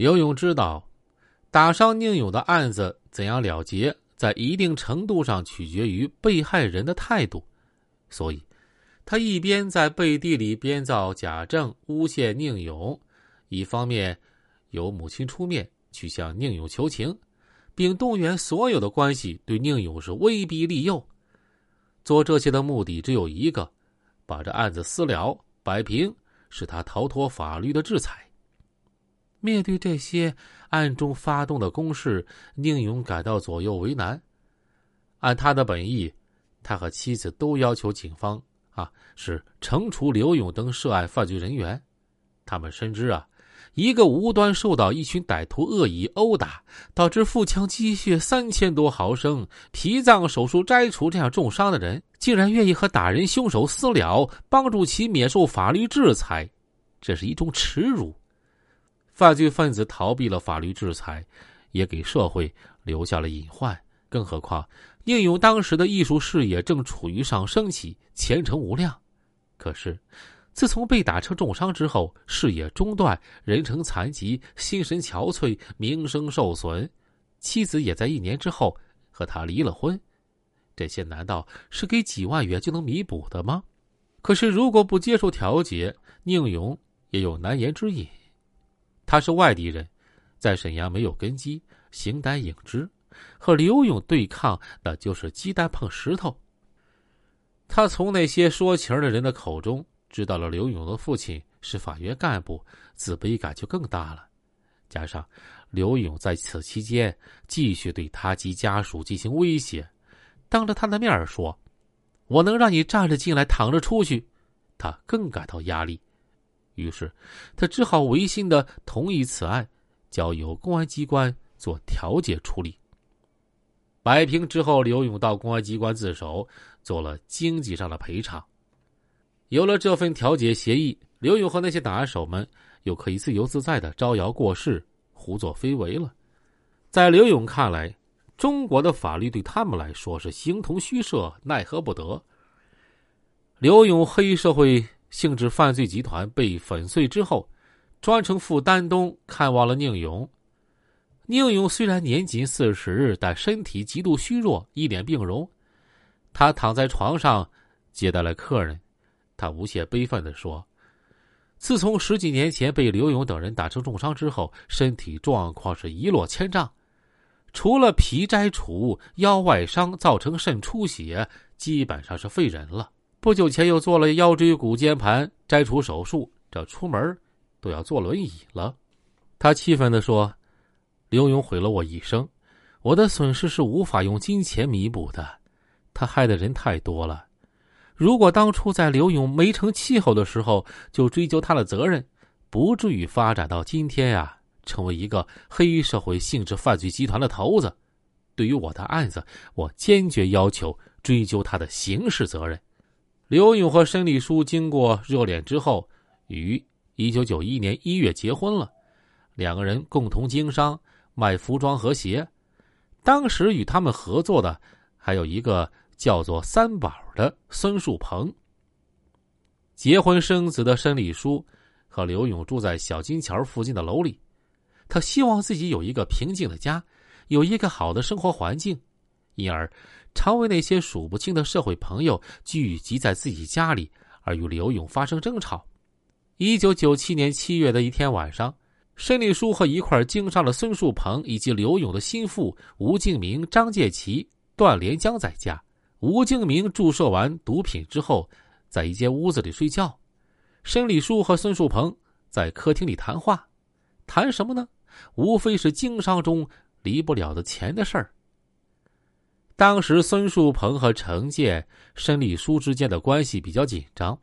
刘勇知道，打伤宁勇的案子怎样了结，在一定程度上取决于被害人的态度，所以，他一边在背地里编造假证诬陷宁勇，一方面由母亲出面去向宁勇求情，并动员所有的关系对宁勇是威逼利诱。做这些的目的只有一个，把这案子私了摆平，使他逃脱法律的制裁。面对这些暗中发动的攻势，宁勇感到左右为难。按他的本意，他和妻子都要求警方啊是惩处刘勇等涉案犯罪人员。他们深知啊，一个无端受到一群歹徒恶意殴打，导致腹腔积血三千多毫升、脾脏手术摘除这样重伤的人，竟然愿意和打人凶手私了，帮助其免受法律制裁，这是一种耻辱。犯罪分子逃避了法律制裁，也给社会留下了隐患。更何况，宁勇当时的艺术事业正处于上升期，前程无量。可是，自从被打成重伤之后，事业中断，人成残疾，心神憔悴，名声受损，妻子也在一年之后和他离了婚。这些难道是给几万元就能弥补的吗？可是，如果不接受调解，宁勇也有难言之隐。他是外地人，在沈阳没有根基，形单影只，和刘勇对抗，那就是鸡蛋碰石头。他从那些说情的人的口中知道了刘勇的父亲是法院干部，自卑感就更大了。加上刘勇在此期间继续对他及家属进行威胁，当着他的面说：“我能让你站着进来，躺着出去。”他更感到压力。于是，他只好违心的同意此案，交由公安机关做调解处理。摆平之后，刘勇到公安机关自首，做了经济上的赔偿。有了这份调解协议，刘勇和那些打手们又可以自由自在的招摇过市、胡作非为了。在刘勇看来，中国的法律对他们来说是形同虚设，奈何不得。刘勇黑社会。性质犯罪集团被粉碎之后，专程赴丹东看望了宁勇。宁勇虽然年仅四十，但身体极度虚弱，一脸病容。他躺在床上接待了客人，他无限悲愤的说：“自从十几年前被刘勇等人打成重伤之后，身体状况是一落千丈，除了皮摘除、腰外伤造成肾出血，基本上是废人了。”不久前又做了腰椎骨间盘摘除手术，这出门都要坐轮椅了。他气愤的说：“刘勇毁了我一生，我的损失是无法用金钱弥补的。他害的人太多了。如果当初在刘勇没成气候的时候就追究他的责任，不至于发展到今天呀，成为一个黑社会性质犯罪集团的头子。对于我的案子，我坚决要求追究他的刑事责任。”刘勇和申丽书经过热恋之后，于一九九一年一月结婚了。两个人共同经商，卖服装和鞋。当时与他们合作的还有一个叫做三宝的孙树鹏。结婚生子的申丽书和刘勇住在小金桥附近的楼里，他希望自己有一个平静的家，有一个好的生活环境，因而。常为那些数不清的社会朋友聚集在自己家里，而与刘勇发生争吵。一九九七年七月的一天晚上，申立书和一块经商的孙树鹏以及刘勇的心腹吴敬明、张介奇、段连江在家。吴敬明注射完毒品之后，在一间屋子里睡觉。申立书和孙树鹏在客厅里谈话，谈什么呢？无非是经商中离不了的钱的事儿。当时，孙树鹏和程建、申立书之间的关系比较紧张，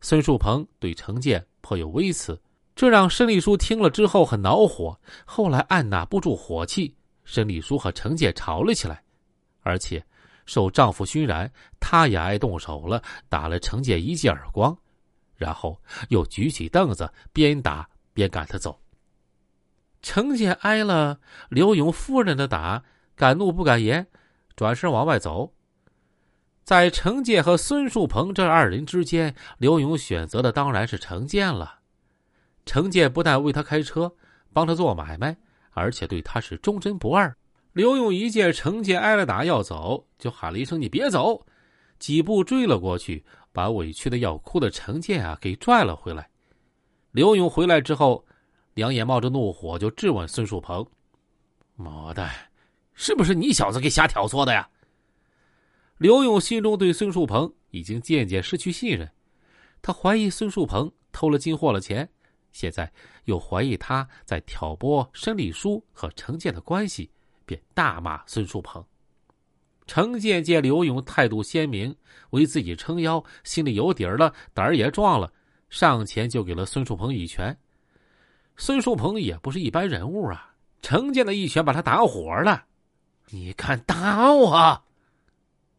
孙树鹏对程建颇有微词，这让申立书听了之后很恼火。后来按捺不住火气，申立书和程建吵了起来，而且受丈夫熏染，她也爱动手了，打了程建一记耳光，然后又举起凳子边打边赶他走。程建挨了刘勇夫人的打，敢怒不敢言。转身往外走，在程建和孙树鹏这二人之间，刘勇选择的当然是程建了。程建不但为他开车，帮他做买卖，而且对他是忠贞不二。刘勇一见程健挨了打要走，就喊了一声：“你别走！”几步追了过去，把委屈的要哭的程健啊给拽了回来。刘勇回来之后，两眼冒着怒火，就质问孙树鹏：“妈蛋，是不是你小子给瞎挑唆的呀？”刘勇心中对孙树鹏已经渐渐失去信任，他怀疑孙树鹏偷了金货了钱，现在又怀疑他在挑拨申丽书和程建的关系，便大骂孙树鹏。程建见刘勇态度鲜明，为自己撑腰，心里有底儿了，胆儿也壮了，上前就给了孙树鹏一拳。孙树鹏也不是一般人物啊，程建的一拳把他打火了。你敢打我？